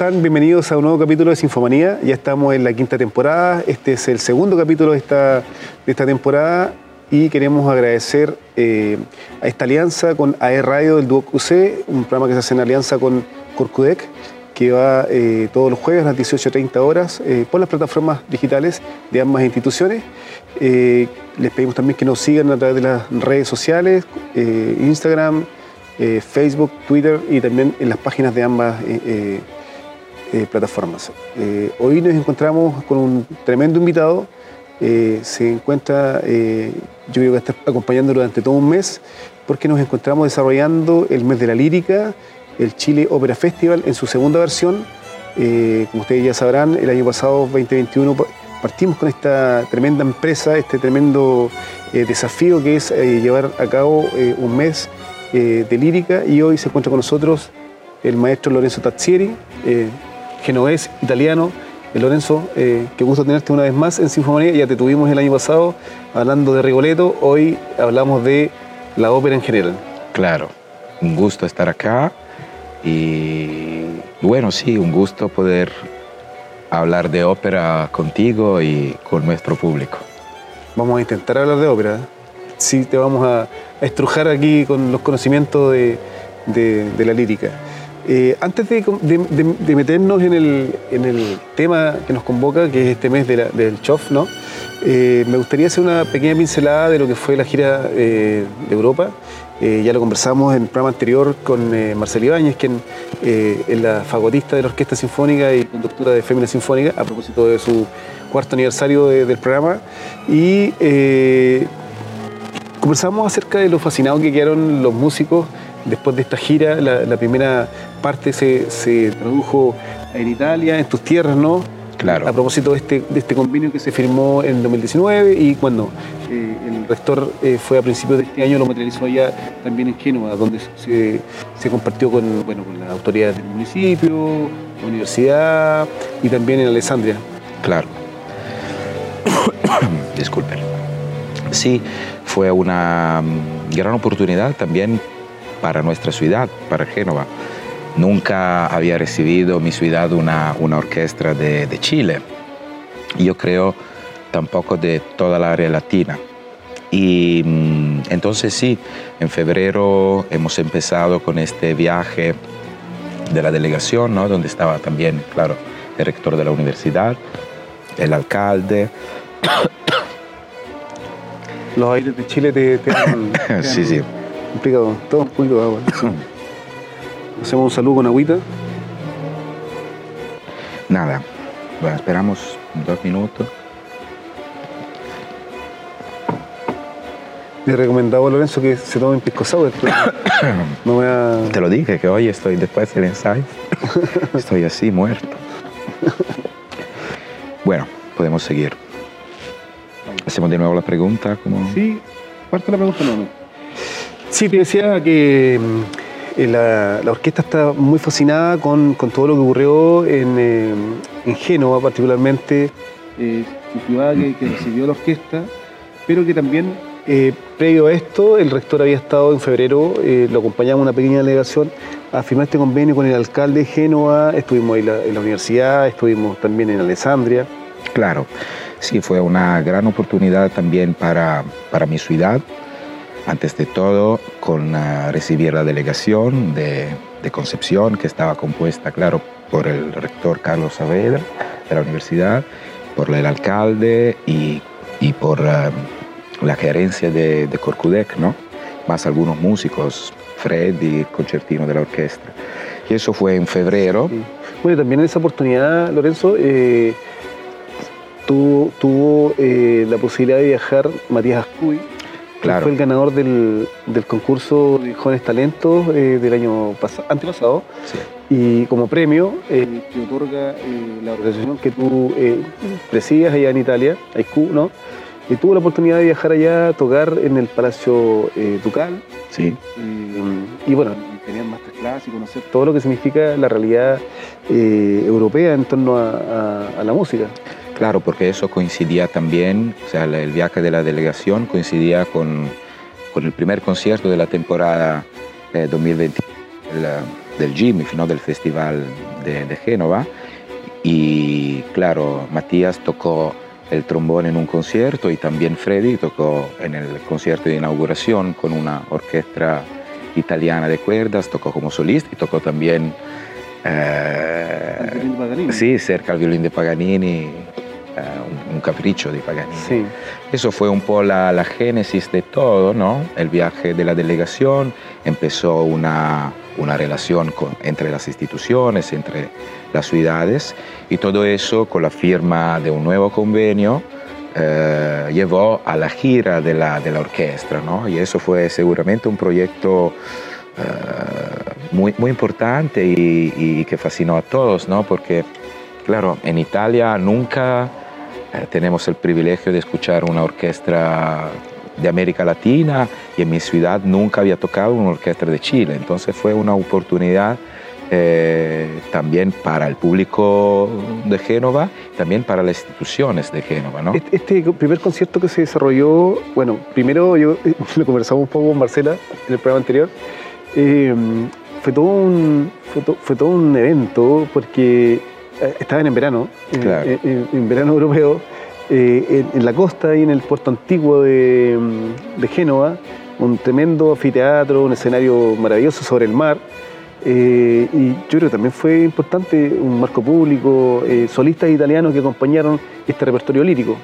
Hola, ¿cómo están? Bienvenidos a un nuevo capítulo de Sinfomanía. Ya estamos en la quinta temporada. Este es el segundo capítulo de esta, de esta temporada y queremos agradecer eh, a esta alianza con AE Radio del Duo QC, un programa que se hace en alianza con Corcudec, que va eh, todos los jueves a las 18.30 horas eh, por las plataformas digitales de ambas instituciones. les pedimos también que nos sigan a través de las redes sociales, Instagram, Facebook, Twitter y también en las páginas de ambas plataformas. hoy nos encontramos con un tremendo invitado. se encuentra, yo creo que va a estar acompañando durante todo un mes, porque nos encontramos desarrollando el mes de la lírica, el Chile Opera Festival en su segunda versión. Eh, como ustedes ya sabrán, el año pasado, 2021, partimos con esta tremenda empresa, este tremendo eh, desafío que es eh, llevar a cabo un mes de lírica y hoy se encuentra con nosotros el maestro Lorenzo Tazzieri, genovés, italiano. Lorenzo, qué gusto tenerte una vez más en Sinfonía. Ya te tuvimos el año pasado hablando de Rigoletto. Hoy hablamos de la ópera en general. Claro, un gusto estar acá. Y bueno, sí, un gusto poder hablar de ópera contigo y con nuestro público. Vamos a intentar hablar de ópera. Sí, te vamos a, estrujar aquí con los conocimientos de, la lírica. Eh, antes de, meternos en el, tema que nos convoca, que es este mes del CHOF, ¿no? Eh, me gustaría hacer una pequeña pincelada de lo que fue la gira eh, de Europa ya lo conversamos en el programa anterior con Marcel Ibáñez, quien es la fagotista de la Orquesta Sinfónica y conductora de Fémina Sinfónica, a propósito de su cuarto aniversario del programa. Y conversamos acerca de lo fascinados que quedaron los músicos después de esta gira. La, primera parte se, se tradujo en Italia, en tus tierras, ¿no? A propósito de este, de este convenio que se firmó en 2019 y cuando eh, el rector eh, fue a principios de este año, lo materializó allá también en Génova, donde se, compartió con, bueno, con las autoridades del municipio, la universidad y también en Alessandria. Claro. Disculpen. Sí, fue una mm, gran oportunidad también para nuestra ciudad, para Génova Nunca había recibido mi ciudad una, una orquesta de, de, Chile. Yo creo tampoco de toda la área latina. Y mm, entonces sí, en febrero hemos empezado con este viaje de la delegación, ¿no? donde estaba también, claro, el rector de la universidad, el alcalde. Los aires de Chile te, te, sí, sí. Complicado, todo un poquito de agua. Hacemos un saludo con agüita. Nada. Bueno, esperamos dos minutos. Le he recomendado a Lorenzo que se tome un pisco sour. no me a... Te lo dije que hoy estoy después del ensayo. estoy así muerto. bueno, podemos seguir. Hacemos de nuevo la pregunta. Como... Sí, parte la pregunta no. Sí, te decía que eh, la, orquesta está muy fascinada con, todo lo que ocurrió en, eh, Génova, particularmente, eh, ciudad que, recibió la orquesta, pero que también, eh, previo a esto, el rector había estado en febrero, lo acompañamos una pequeña delegación a firmar este convenio con el alcalde de Génova, estuvimos la, en la universidad, estuvimos también en Alessandria. Claro, sí, fue una gran oportunidad también para, para mi ciudad antes de todo, con uh, recibir la delegación de, Concepción, que estaba compuesta, claro, por el rector Carlos Saavedra de la universidad, por el alcalde y, por uh, la gerencia de, de, Corcudec, ¿no? más algunos músicos, Fred y concertino de la orquesta. Y eso fue en febrero. Bueno, también en esa oportunidad, Lorenzo, eh, tuvo, eh, la posibilidad de viajar Matías Ascuy, fue el ganador del, concurso de jóvenes talentos eh, del año antepasado. Y como premio, eh, te otorga eh, la organización que tú presidas allá en Italia, IQ, ¿no? Y tuvo la oportunidad de viajar allá a tocar en el Palacio Ducal. Sí. y bueno, tenían masterclass y conocer todo lo que significa la realidad europea en torno a la música. Claro, porque eso coincidía también, o sea, el viaje de la delegación coincidía con, con el primer concierto de la temporada 2020 eh, del GIMIF, ¿no? del Festival de, de Génova. Y claro, Matías tocó el trombón en un concierto y también Freddy tocó en el concierto de inauguración con una orquesta italiana de cuerdas, tocó como solista y tocó también eh, sí, cerca al violín de Paganini, un, un, capricho de Paganini. Sí. Eso fue un po' la, la, génesis de todo, ¿no? El viaje de la delegación, empezó una, una relación con, entre las instituciones, entre las ciudades, y todo eso con la firma de un nuevo convenio eh, llevó a la gira de la, de la orquesta, ¿no? Y eso fue seguramente un proyecto eh, muy, muy importante y, y, que fascinó a todos, ¿no? Porque, claro, en Italia nunca eh, tenemos el privilegio de escuchar una orquesta de América Latina y en mi ciudad nunca había tocado una orquesta de Chile. Entonces fue una oportunidad eh, también para el público de Génova, también para las instituciones de Génova. ¿no? Este, este primer concierto que se desarrolló, bueno, primero yo lo conversamos un poco con Marcela en el programa anterior, eh, fue, todo un, fue, to, fue, todo un evento porque estaban en verano, claro. en, en, en, verano europeo, eh, en, en, la costa y en el puerto antiguo de, de Génova, un tremendo anfiteatro, un escenario maravilloso sobre el mar. Eh, y yo creo que también fue importante un marco público, eh, solistas italianos que acompañaron este repertorio lírico.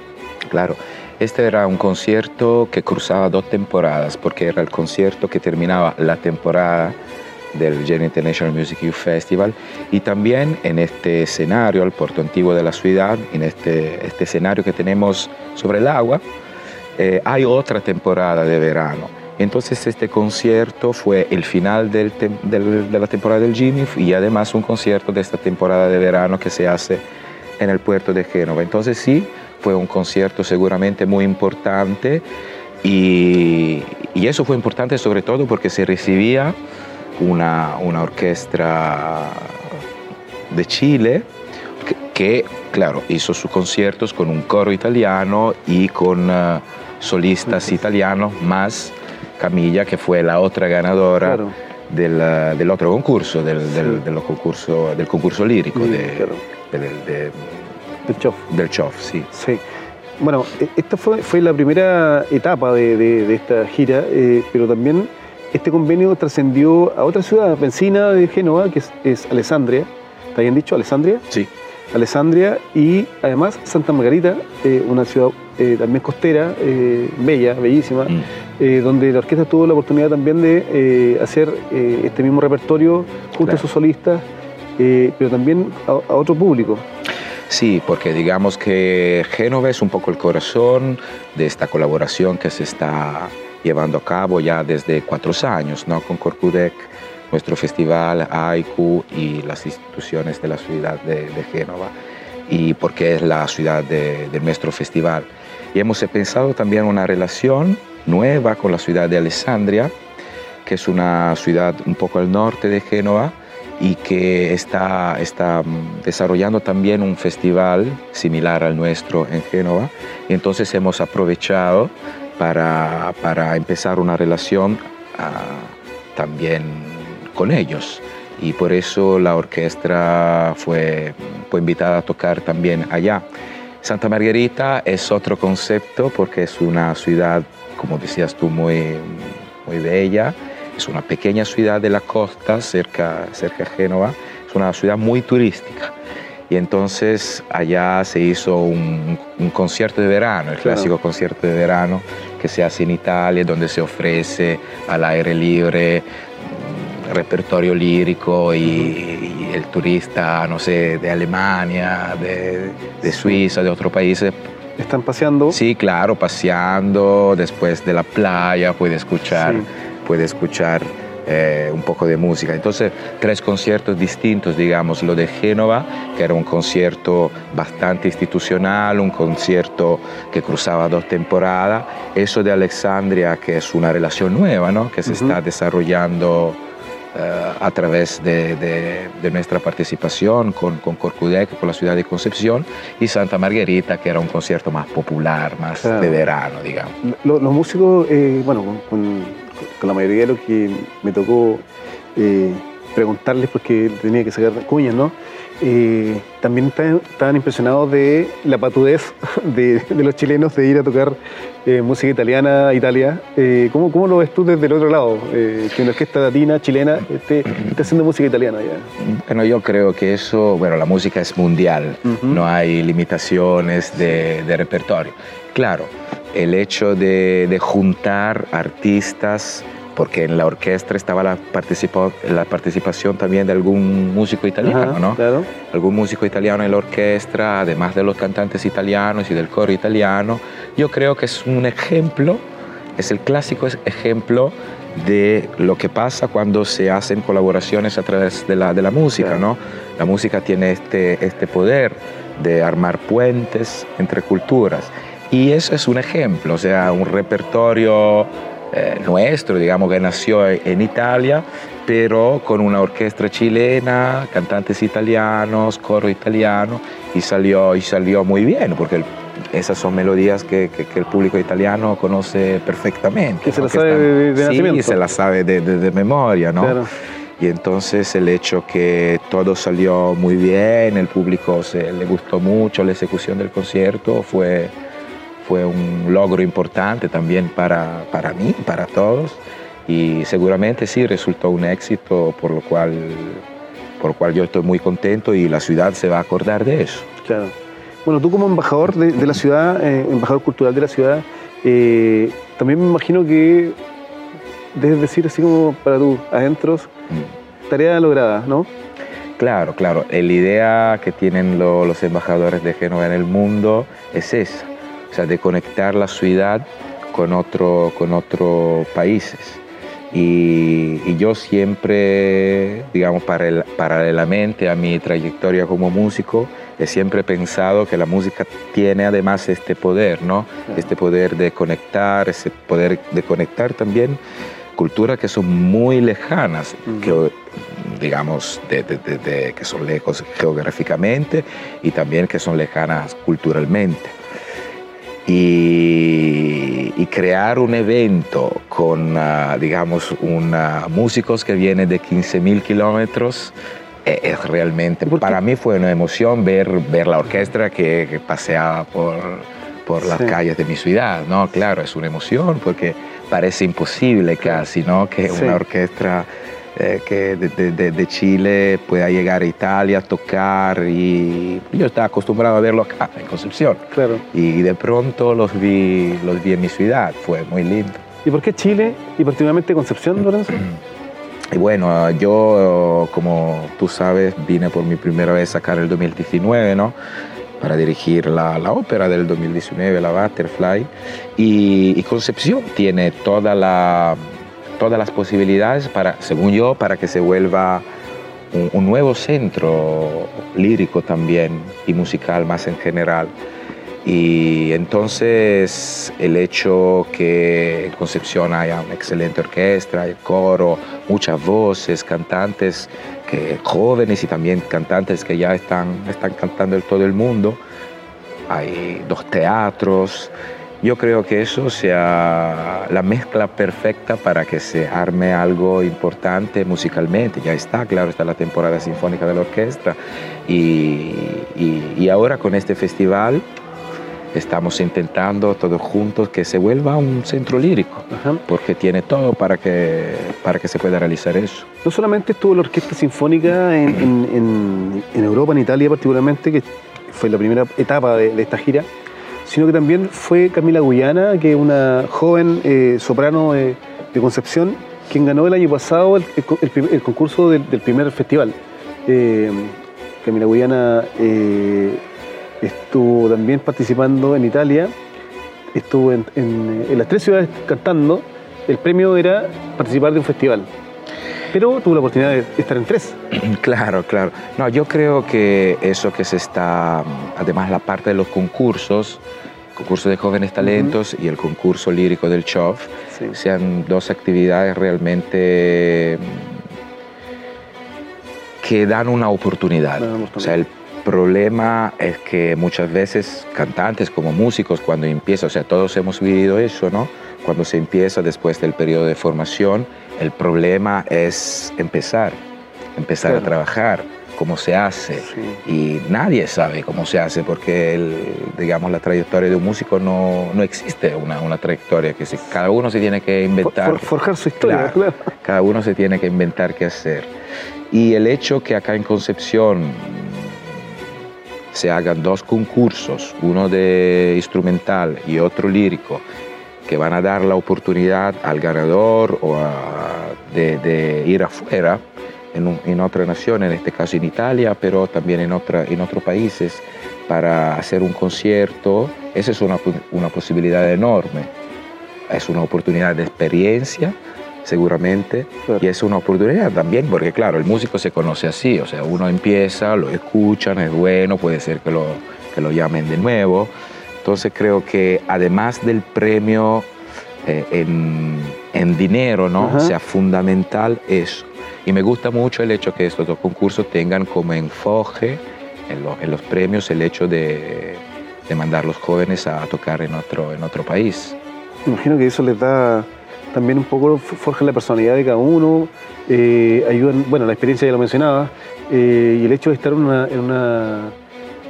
Claro, este era un concierto que cruzaba dos temporadas, porque era el concierto que terminaba la temporada del Gen International Music Youth Festival y también en este escenario, al puerto antiguo de la ciudad, en este, este escenario que tenemos sobre el agua, eh, hay otra temporada de verano. Entonces este concierto fue el final del del, de la temporada del GIMIF y además un concierto de esta temporada de verano que se hace en el puerto de Génova. Entonces sí, fue un concierto seguramente muy importante y, y eso fue importante sobre todo porque se recibía una, una orquesta de Chile que, que, claro, hizo sus conciertos con un coro italiano y con uh, solistas italianos más Camilla, que fue la otra ganadora claro. del, del, otro concurso, del, sí. del, del, concurso, del concurso lírico sí, de, claro. de, del CHOF. Del CHOF, sí. sí. Bueno, esta fue, fue la primera etapa de, de esta gira, eh, pero también este convenio trascendió a otra ciudad vecina de Génova, que es, es, Alessandria. ¿Está bien dicho? ¿Alessandria? Sí. Alessandria y además Santa Margarita, eh, una ciudad eh, también costera, eh, bella, bellísima, mm. donde la orquesta tuvo la oportunidad también de hacer este mismo repertorio junto claro. a sus solistas, pero también a, a otro público. Sí, porque digamos que Génova es un poco el corazón de esta colaboración que se está llevando a cabo ya desde cuatro años, ¿no? Con Corcudec, nuestro festival, AICU y las instituciones de la ciudad de, de Génova, y porque es la ciudad de, de, nuestro festival. Y hemos pensado también una relación nueva con la ciudad de Alessandria, que es una ciudad un poco al norte de Génova y que está, está desarrollando también un festival similar al nuestro en Génova. Y entonces hemos aprovechado para, para empezar una relación uh, también con ellos. Y por eso la orquesta fue, fue invitada a tocar también allá. Santa Margarita es otro concepto porque es una ciudad, como decías tú, muy, muy bella. Es una pequeña ciudad de la costa, cerca, cerca de Génova. Es una ciudad muy turística. Y entonces allá se hizo un, un concierto de verano, el claro. clásico concierto de verano que se hace en Italia, donde se ofrece al aire libre repertorio lírico y, y, el turista, no sé, de Alemania, de, de Suiza, de otros países. ¿Están paseando? Sí, claro, paseando, después de la playa puede escuchar, sí. puede escuchar eh, un poco de música. Entonces, tres conciertos distintos, digamos, lo de Génova, que era un concierto bastante institucional, un concierto que cruzaba dos temporadas, eso de Alexandria, que es una relación nueva, ¿no? que se uh -huh. está desarrollando uh, a través de, de, de, nuestra participación con, con Corcudec, con la ciudad de Concepción, y Santa Margarita, que era un concierto más popular, más claro. de verano, digamos. Los, los músicos, eh, bueno, con, con, con, la mayoría de los que me tocó eh, preguntarles, porque tenía que sacar cuñas, ¿no? Eh, también estaban impresionados de la patudez de, los chilenos de ir a tocar eh, música italiana a Italia. Eh, ¿cómo, ¿cómo, lo ves tú desde el otro lado? que una orquesta latina, chilena, esté, haciendo música italiana ya. Bueno, yo creo que eso, bueno, la música es mundial, no hay limitaciones de, de, repertorio. Claro, el hecho de, de juntar artistas porque en la orquesta estaba la, la participación también de algún músico italiano, ¿no? Claro. Algún músico italiano en la orquesta, además de los cantantes italianos y del coro italiano. Yo creo que es un ejemplo, es el clásico ejemplo de lo que pasa cuando se hacen colaboraciones a través de la, de la música, ¿no? La música tiene este, este poder de armar puentes entre culturas. Y eso es un ejemplo, o sea, un repertorio eh, nuestro, digamos que nació en Italia, pero con una orquesta chilena, cantantes italianos, coro italiano, y salió, y salió muy bien, porque esas son melodías que, el público italiano conoce perfectamente. Que se las sabe de, Sí, se las sabe de, memoria, ¿no? Y entonces el hecho que todo salió muy bien, el público se, le gustó mucho la ejecución del concierto, fue, fue un logro importante también para, para mí, para todos, y seguramente sí resultó un éxito por lo cual, por lo cual yo estoy muy contento y la ciudad se va a acordar de eso. Claro. Bueno, tú como embajador de, la ciudad, eh, embajador cultural de la ciudad, eh, también me imagino que debes decir así como para tus adentros, mm. tarea lograda, ¿no? Claro, claro. La idea que tienen los embajadores de Génova en el mundo es esa sea, de conectar la ciudad con, otro, con otros países. Y, yo siempre, digamos, paralelamente a mi trayectoria como músico, he siempre pensado que la música tiene además este poder, ¿no? Este poder de conectar, ese poder de conectar también culturas que son muy lejanas, que, digamos, que son lejos geográficamente y también que son lejanas culturalmente y, crear un evento con, ah, digamos, una, músicos que vienen de 15.000 kilómetros e, es realmente, para mí fue una emoción ver, ver la orquesta que, paseaba por, por las calles de mi ciudad, ¿no? Claro, es una emoción porque parece imposible casi, ¿no? Que una orquesta eh, que de, Chile pueda llegar a Italia, tocar y yo estaba acostumbrado a verlo acá en Concepción. Claro. Y de pronto los vi, los vi en mi ciudad, fue muy lindo. ¿Y por qué Chile y particularmente Concepción, Lorenzo? Y bueno, yo, como tú sabes, vine por mi primera vez a sacar el 2019, ¿no? Para dirigir la, la ópera del 2019, la Butterfly. y Concepción tiene toda la, todas las posibilidades para, según yo, para que se vuelva un, nuevo centro lírico también y musical más en general. Y entonces el hecho que en Concepción haya una excelente orquesta, el coro, muchas voces, cantantes que, jóvenes y también cantantes que ya están, están cantando en todo el mundo, hay dos teatros, yo creo que eso sea la mezcla perfecta para que se arme algo importante musicalmente. Ya está, claro, está la temporada sinfónica de la orquesta y, y, ahora con este festival estamos intentando todos juntos que se vuelva un centro lírico, porque tiene todo para que, para que se pueda realizar eso. No solamente estuvo la Orquesta Sinfónica en, en, en, Europa, en Italia particularmente, que fue la primera etapa de, de esta gira, sino que también fue Camila Guyana, que es una joven eh, soprano de, Concepción, quien ganó el año pasado el, concurso del, primer festival. Eh, Camila Guyana eh, estuvo también participando en Italia, estuvo en, las tres ciudades cantando. El premio era participar de un festival pero tuvo la oportunidad de estar en tres. Claro, claro. No, yo creo que eso que se está, además la parte de los concursos, concurso de jóvenes talentos y el concurso lírico del CHOF, sean dos actividades realmente que dan una oportunidad. O sea, el problema es que muchas veces cantantes como músicos cuando empiezan, o sea, todos hemos vivido eso, ¿no? Cuando se empieza después del periodo de formación, el problema es empezar. empezar a trabajar, cómo se hace. Y nadie sabe cómo se hace porque, el, digamos, la trayectoria de un músico no, no existe una, una, trayectoria que se, cada uno se tiene que inventar. forjar su historia, claro. Cada uno se tiene que inventar qué hacer. Y el hecho que acá en Concepción se hagan dos concursos, uno de instrumental y otro lírico, que van a dar la oportunidad al ganador o de, ir afuera en, otra nación, en este caso en Italia, pero también en, otra, en otros países, para hacer un concierto, esa es una, una posibilidad enorme. Es una oportunidad de experiencia, seguramente, y es una oportunidad también, porque claro, el músico se conoce así, o sea, uno empieza, lo escuchan, es bueno, puede ser que lo, que lo llamen de nuevo. Entonces creo que además del premio eh, en, en, dinero, ¿no? sea fundamental eso. Y me gusta mucho el hecho que estos dos concursos tengan como enfoque en, en los premios el hecho de, de mandar a los jóvenes a tocar en otro, en otro país. Imagino que eso les da también un poco forja la personalidad de cada uno, eh, ayudan, bueno, la experiencia ya lo mencionaba, eh, y el hecho de estar en una, en, una,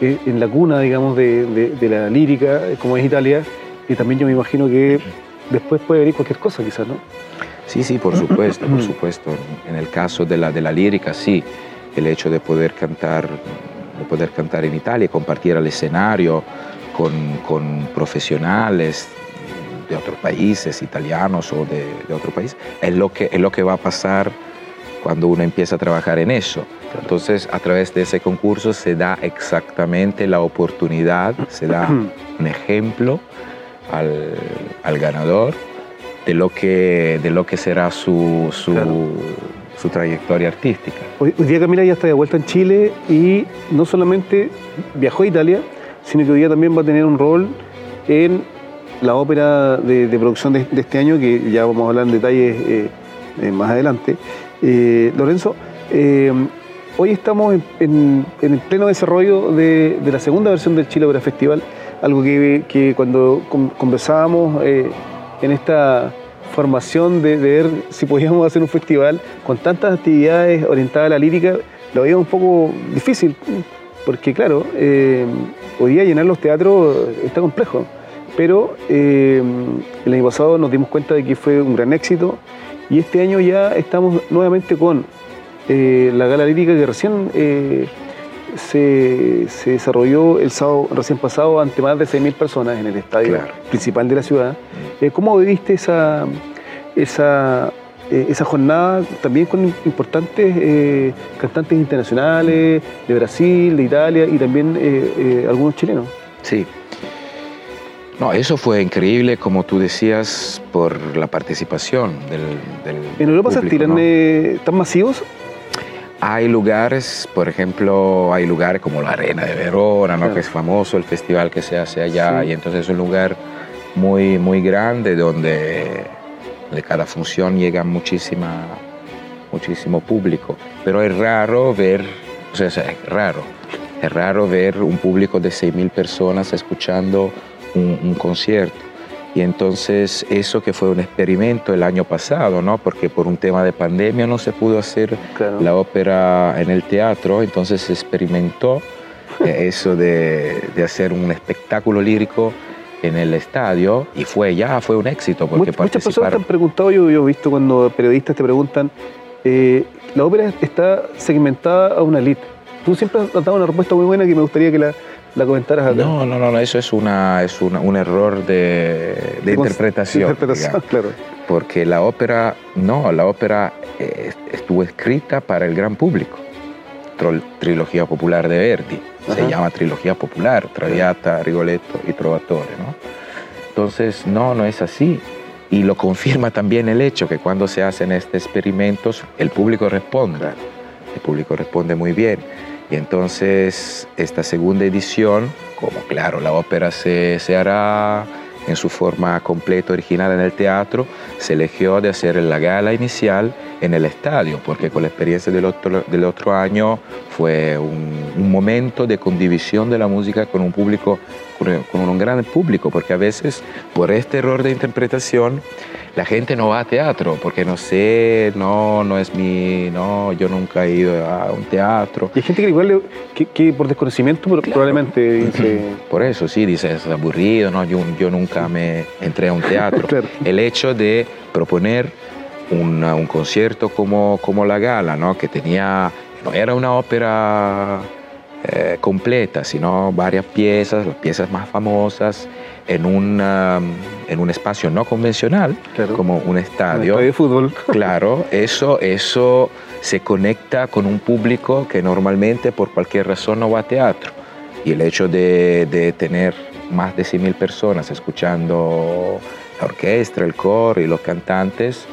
en la cuna, digamos, de, de, la lírica, como es Italia, y también yo me imagino que después puede venir cualquier cosa, quizás, ¿no? Sí, sí, por supuesto, por supuesto. En el caso de la, de la lírica, sí, el hecho de poder cantar, de poder cantar en Italia, compartir el escenario con, con profesionales de otros países, italianos o de, de, otro país, es lo, que, es lo que va a pasar cuando uno empieza a trabajar en eso. Entonces, a través de ese concurso se da exactamente la oportunidad, se da un ejemplo al, al ganador de lo que, de lo que será su, su, su trayectoria artística. Hoy, hoy, día Camila ya está de vuelta en Chile y no solamente viajó a Italia, sino que hoy día también va a tener un rol en la ópera de, producción de, este año, que ya vamos a hablar en detalles eh, eh, más adelante. Eh, Lorenzo, hoy estamos en, el pleno desarrollo de, la segunda versión del Chile Opera Festival, algo que, cuando conversábamos en esta formación de, ver si podíamos hacer un festival con tantas actividades orientadas a la lírica, lo veía un poco difícil, porque claro, hoy día llenar los teatros está complejo pero eh, el año pasado nos dimos cuenta de que fue un gran éxito y este año ya estamos nuevamente con eh, la gala lírica que recién eh, se, desarrolló el sábado recién pasado ante más de 6.000 personas en el estadio principal de la ciudad. ¿Cómo viviste esa, esa, esa jornada también con importantes cantantes internacionales de Brasil, de Italia y también algunos chilenos? Sí, no, eso fue increíble, como tú decías, por la participación del, del ¿En Europa se tiran eh, tan masivos? Hay lugares, por ejemplo, hay lugares como la Arena de Verona, ¿no? que es famoso el festival que se hace allá, y entonces es un lugar muy, muy grande donde de cada función llega muchísima, muchísimo público. Pero es raro ver, o sea, es raro, es raro ver un público de 6.000 personas escuchando un, concierto. Y entonces eso que fue un experimento el año pasado, ¿no? Porque por un tema de pandemia no se pudo hacer la ópera en el teatro, entonces se experimentó eh, eso de, de, hacer un espectáculo lírico en el estadio y fue ya, fue un éxito. Porque muchas personas te han preguntado, yo, he visto cuando periodistas te preguntan, eh, la ópera está segmentada a una elite. Tú siempre has dado una respuesta muy buena que me gustaría que la, la comentaras acá. No, no, no, eso es, una, es un error de, de interpretación. interpretación claro. Porque la ópera, no, la ópera eh, estuvo escrita para el gran público. Trilogía popular de Verdi, se llama Trilogía Popular, Traviata, Rigoletto y Trovatore, ¿no? Entonces, no, no es así. Y lo confirma también el hecho que cuando se hacen estos experimentos, el público responde. El público responde muy bien. Y entonces esta segunda edición, como claro, la ópera se, se hará en su forma completa original en el teatro, se eligió de hacer la gala inicial en el estadio, porque con la experiencia del otro, del otro año fue un, momento de condivisión de la música con un público, con un gran público, porque a veces por este error de interpretación la gente no va a teatro porque no sé, no, no es mi, no, yo nunca he ido a un teatro. Y hay gente que igual, que, por desconocimiento probablemente dice... Por eso sí, dice, es aburrido, no, yo, yo nunca me entré a un teatro. El hecho de proponer un, un concierto como, como La Gala, ¿no? que tenía, no era una ópera eh, completa, sino varias piezas, las piezas más famosas, en un, en un espacio no convencional, como un estadio. de fútbol. Claro, eso, eso se conecta con un público que normalmente por cualquier razón no va a teatro. Y el hecho de, de tener más de 100.000 personas escuchando la orquesta, el coro y los cantantes,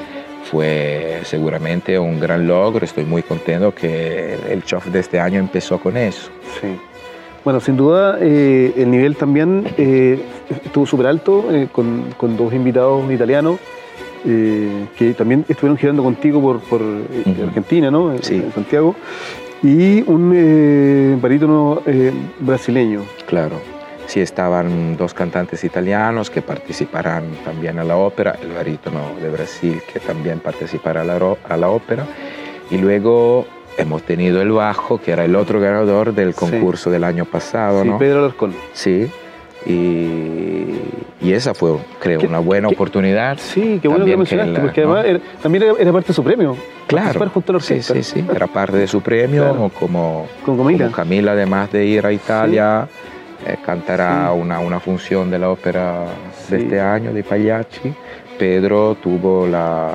fue seguramente un gran logro. Estoy muy contento que el CHOF de este año empezó con eso. Sí. Bueno, sin duda eh, el nivel también eh, estuvo súper alto eh, con, con, dos invitados italianos que también estuvieron girando contigo por, por Argentina, ¿no? Sí. En Santiago. Y un barítono brasileño. Claro. Sí, estaban dos cantantes italianos que participarán también a la ópera, el barítono de Brasil que también participará a la, a la ópera. Y luego hemos tenido el bajo, que era el otro ganador del concurso del año pasado, sí, ¿no? Pedro Alarcón. Sí. Y, y, esa fue, creo, una buena oportunidad. Sí, qué bueno que mencionaste, porque además también era, parte de su premio. Claro. Junto a la sí, sí, sí, era parte de su premio, como, Con Camila. como Camila, además de ir a Italia, eh, cantará una, una función de la ópera de este año, de Pagliacci. Pedro tuvo la,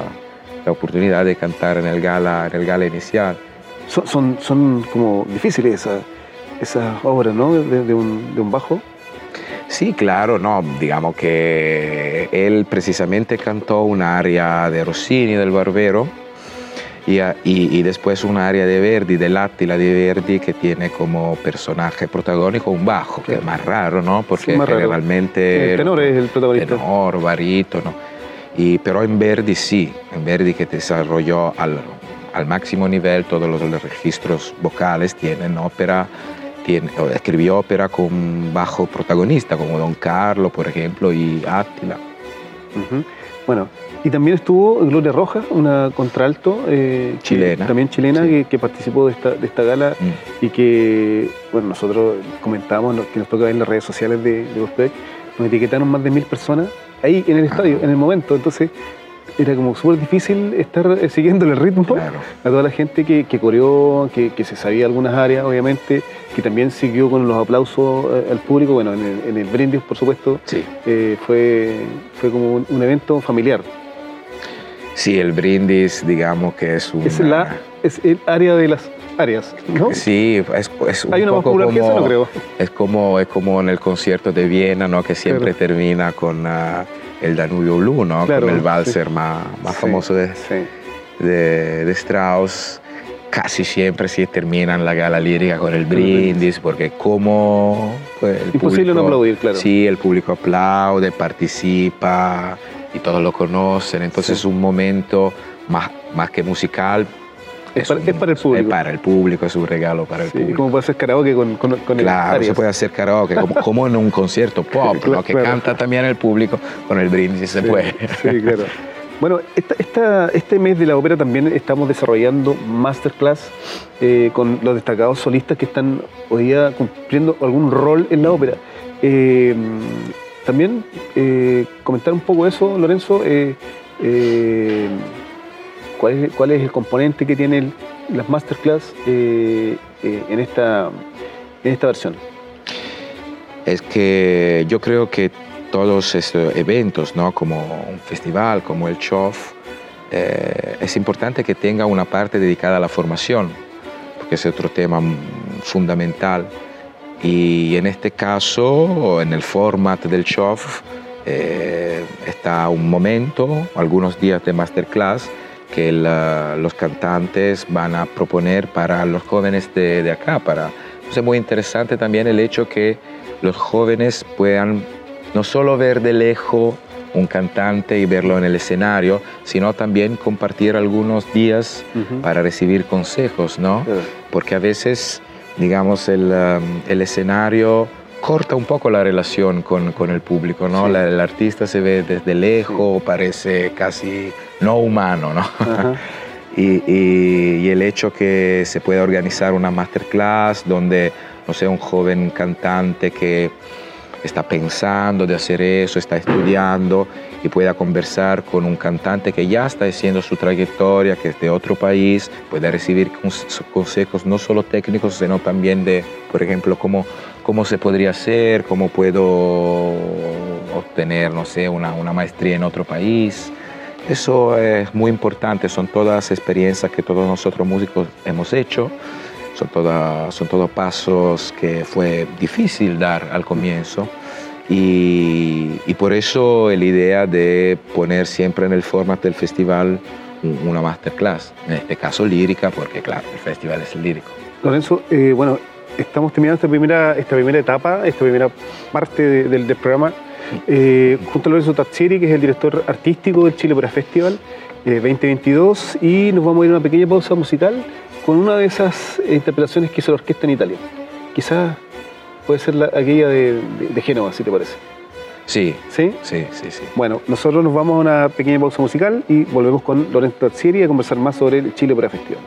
la oportunidad de cantar en el gala, en el gala inicial son, son, como difíciles esas, esas obras, ¿no? De, un, de, un, bajo. Sí, claro, no, digamos que él precisamente cantó un aria de Rossini, del Barbero, y, y, después un aria de Verdi, Attila de Verdi, que tiene como personaje protagónico un bajo, que es más raro, ¿no? Porque generalmente... El tenor es el protagonista. Tenor, barítono. Y, pero en Verdi sí, en Verdi que desarrolló al, al máximo nivel todos los, registros vocales, tienen ópera, tiene, escribió ópera con bajo protagonista, como Don Carlo, por ejemplo, y Átila. Bueno, y también estuvo Gloria Rojas, una contralto eh, chilena, también chilena que, participó de esta, de esta gala mm. y que, bueno, nosotros comentamos que nos toca ver en las redes sociales de, de nos etiquetaron más de mil personas ahí en el estadio, en el momento. Entonces, era como súper difícil estar eh, siguiendo el ritmo a toda la gente que, que coreó, que, se sabía algunas áreas, obviamente, que también siguió con los aplausos eh, al público. Bueno, en el, brindis, por supuesto, eh, fue, fue como un, evento familiar. Sí, el brindis, digamos que es un. Es, la, es el área de las áreas, ¿no? Sí, es, es un Hay una poco más como, que eso, no creo. Es como, es como en el concierto de Viena, ¿no? Que siempre termina con el Danubio Blue, ¿no? Con el valser más, más famoso de, de, Strauss. Casi siempre sí terminan la gala lírica con el brindis, porque como... Pues, Imposible no aplaudir, claro. Sí, el público aplaude, participa y todos lo conocen. Entonces es un momento más, más que musical, es, para, el público. Es para el público, es un regalo para el público. Como puede hacer karaoke con, con, con Claro, se puede hacer karaoke, como, en un concierto pop, que canta también el público con el brindis, se puede. Sí, claro. Bueno, esta, este mes de la ópera también estamos desarrollando masterclass eh, con los destacados solistas que están hoy día cumpliendo algún rol en la ópera. Eh, también eh, comentar un poco eso, Lorenzo. ¿Cuál es, el componente que tienen las masterclass eh, eh, en, esta, en esta versión? Es que yo creo que todos estos eventos, ¿no? como un festival, como el CHOF, eh, es importante que tenga una parte dedicada a la formación, porque es otro tema fundamental. Y en este caso, en el format del CHOF, está un momento, algunos días de masterclass, que los cantantes van a proponer para los jóvenes de, de acá. Para, es muy interesante también el hecho que los jóvenes puedan no solo ver de lejos un cantante y verlo en el escenario, sino también compartir algunos días para recibir consejos, ¿no? Porque a veces, digamos, el, um, el escenario corta un poco la relación con, con el público, ¿no? La- el artista se ve desde lejos, parece casi no humano, ¿no? Ajá. y, y- y el hecho que se pueda organizar una masterclass donde, no sé, un joven cantante que está pensando de hacer eso, está estudiando y pueda conversar con un cantante que ya está haciendo su trayectoria, que es de otro país, pueda recibir cons- consejos no solo técnicos, sino también de, por ejemplo, cómo, cómo se podría hacer, cómo puedo obtener, no sé, una, una maestría en otro país. Eso es muy importante, son todas experiencias que todos nosotros músicos hemos hecho, son, todas, son todos pasos que fue difícil dar al comienzo y, y por eso la idea de poner siempre en el formato del festival un- una masterclass, en este caso lírica, porque claro, el festival es lírico. Lorenzo, eh, bueno, estamos terminando esta primera, esta primera etapa, esta primera parte de- del, del programa, eh, junto a Lorenzo Tazzieri, que es el director artístico del Chile Opera Festival eh, 2022, y nos vamos a ir a una pequeña pausa musical con una de esas interpretaciones que hizo la orquesta en Italia. Quizás puede ser la- aquella de, de- de Génova, si te parece. Sí, ¿Sí? sí, sí, sí. Bueno, nosotros nos vamos a una pequeña pausa musical y volvemos con Lorenzo Tazzieri a conversar más sobre el Chile Opera Festival.